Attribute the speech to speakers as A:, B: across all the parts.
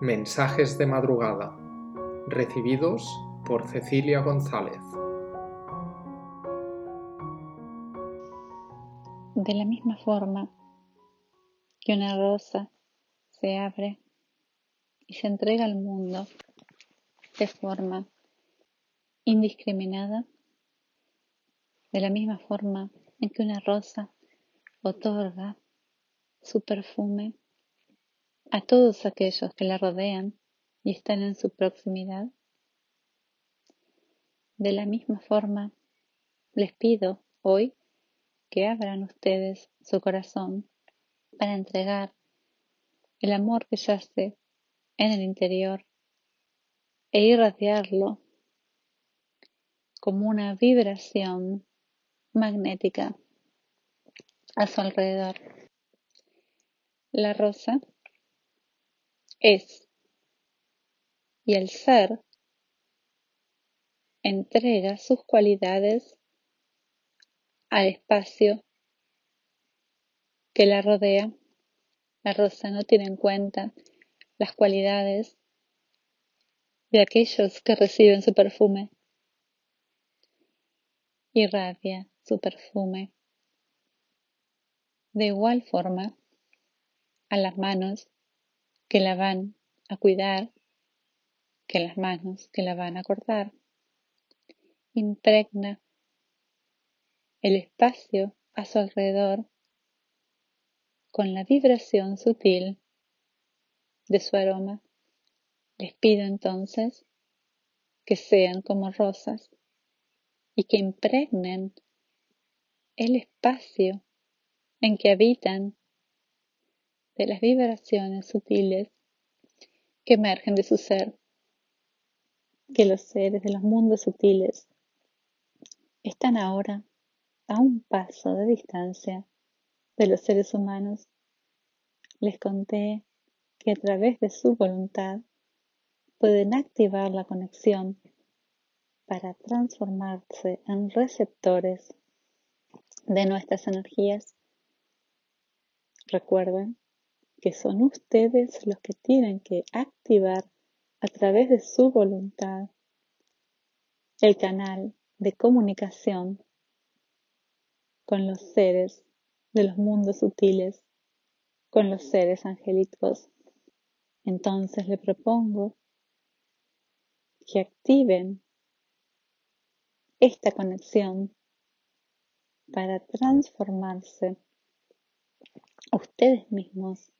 A: Mensajes de madrugada, recibidos por Cecilia González.
B: De la misma forma que una rosa se abre y se entrega al mundo de forma indiscriminada, de la misma forma en que una rosa otorga su perfume a todos aquellos que la rodean y están en su proximidad? De la misma forma, les pido hoy que abran ustedes su corazón para entregar el amor que yace en el interior e irradiarlo como una vibración magnética a su alrededor. La rosa es y el ser entrega sus cualidades al espacio que la rodea. La rosa no tiene en cuenta las cualidades de aquellos que reciben su perfume. Irradia su perfume. De igual forma, a las manos que la van a cuidar que las manos que la van a cortar. Impregna el espacio a su alrededor con la vibración sutil de su aroma. Les pido entonces que sean como rosas y que impregnen el espacio en que habitan de las vibraciones sutiles que emergen de su ser, que los seres de los mundos sutiles están ahora a un paso de distancia de los seres humanos. Les conté que a través de su voluntad pueden activar la conexión para transformarse en receptores de nuestras energías. Recuerden que son ustedes los que tienen que activar a través de su voluntad el canal de comunicación con los seres de los mundos sutiles, con los seres angélicos. Entonces le propongo que activen esta conexión para transformarse ustedes mismos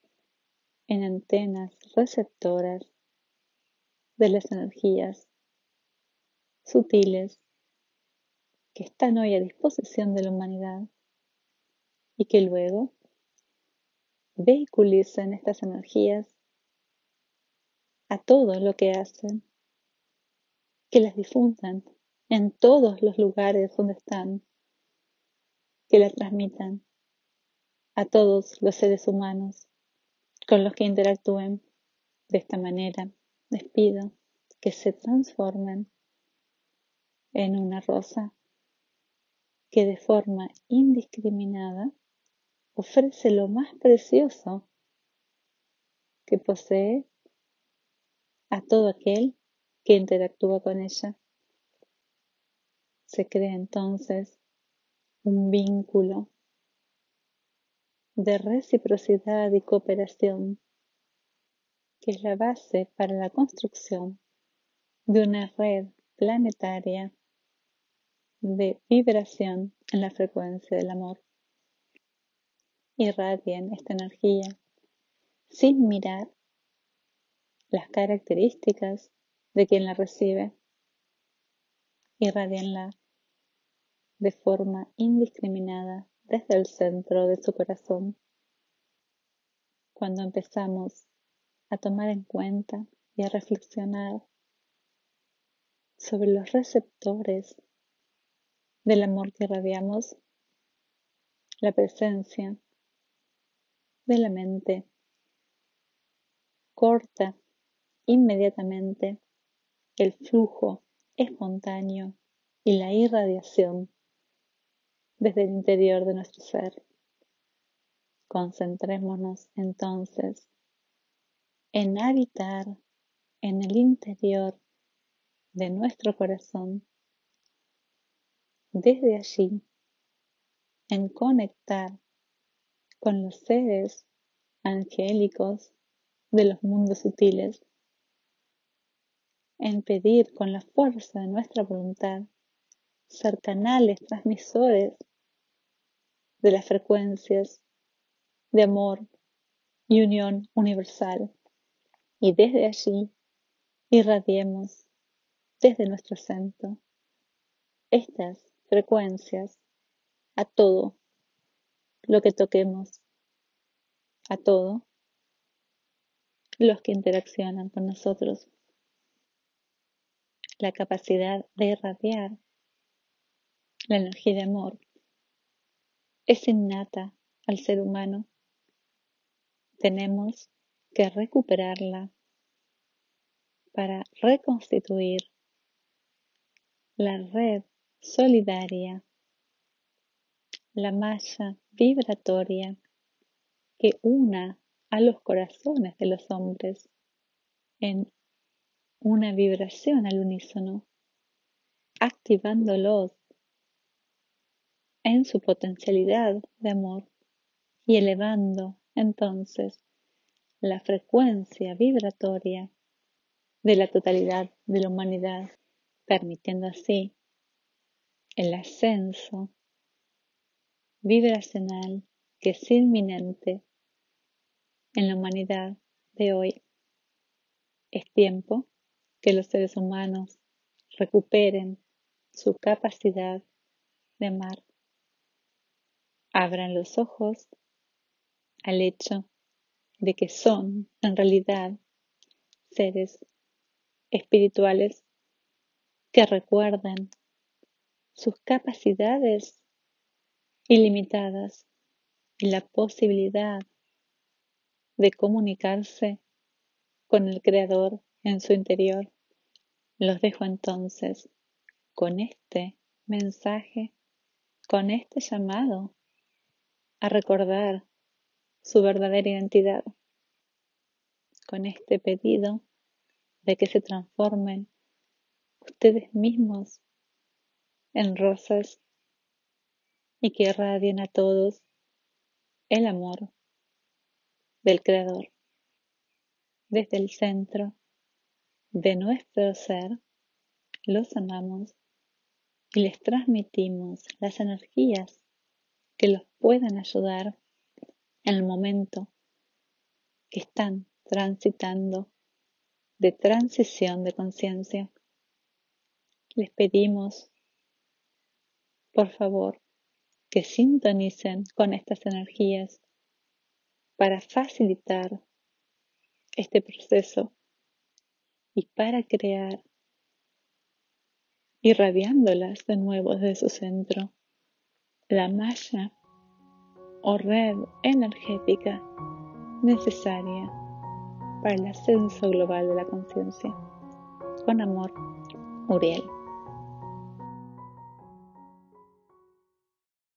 B: en antenas receptoras de las energías sutiles que están hoy a disposición de la humanidad y que luego vehiculicen estas energías a todo lo que hacen, que las difundan en todos los lugares donde están, que la transmitan a todos los seres humanos con los que interactúen de esta manera. Les pido que se transformen en una rosa que de forma indiscriminada ofrece lo más precioso que posee a todo aquel que interactúa con ella. Se crea entonces un vínculo de reciprocidad y cooperación, que es la base para la construcción de una red planetaria de vibración en la frecuencia del amor. Irradien esta energía sin mirar las características de quien la recibe. Irradienla de forma indiscriminada desde el centro de su corazón. Cuando empezamos a tomar en cuenta y a reflexionar sobre los receptores del amor que irradiamos, la presencia de la mente corta inmediatamente el flujo espontáneo y la irradiación desde el interior de nuestro ser. Concentrémonos entonces en habitar en el interior de nuestro corazón. Desde allí, en conectar con los seres angélicos de los mundos sutiles, en pedir con la fuerza de nuestra voluntad ser canales transmisores de las frecuencias de amor y unión universal. Y desde allí irradiemos desde nuestro centro estas frecuencias a todo lo que toquemos, a todo los que interaccionan con nosotros. La capacidad de irradiar la energía de amor es innata al ser humano. Tenemos que recuperarla para reconstituir la red solidaria, la malla vibratoria que una a los corazones de los hombres en una vibración al unísono, activándolos en su potencialidad de amor y elevando entonces la frecuencia vibratoria de la totalidad de la humanidad, permitiendo así el ascenso vibracional que es inminente en la humanidad de hoy. Es tiempo que los seres humanos recuperen su capacidad de amar abran los ojos al hecho de que son en realidad seres espirituales que recuerdan sus capacidades ilimitadas y la posibilidad de comunicarse con el Creador en su interior. Los dejo entonces con este mensaje, con este llamado a recordar su verdadera identidad. Con este pedido de que se transformen ustedes mismos en rosas y que irradien a todos el amor del Creador. Desde el centro de nuestro ser, los amamos y les transmitimos las energías que los puedan ayudar en el momento que están transitando de transición de conciencia. Les pedimos, por favor, que sintonicen con estas energías para facilitar este proceso y para crear, irradiándolas de nuevo desde su centro la malla o red energética necesaria para el ascenso global de la conciencia. Con amor, Uriel.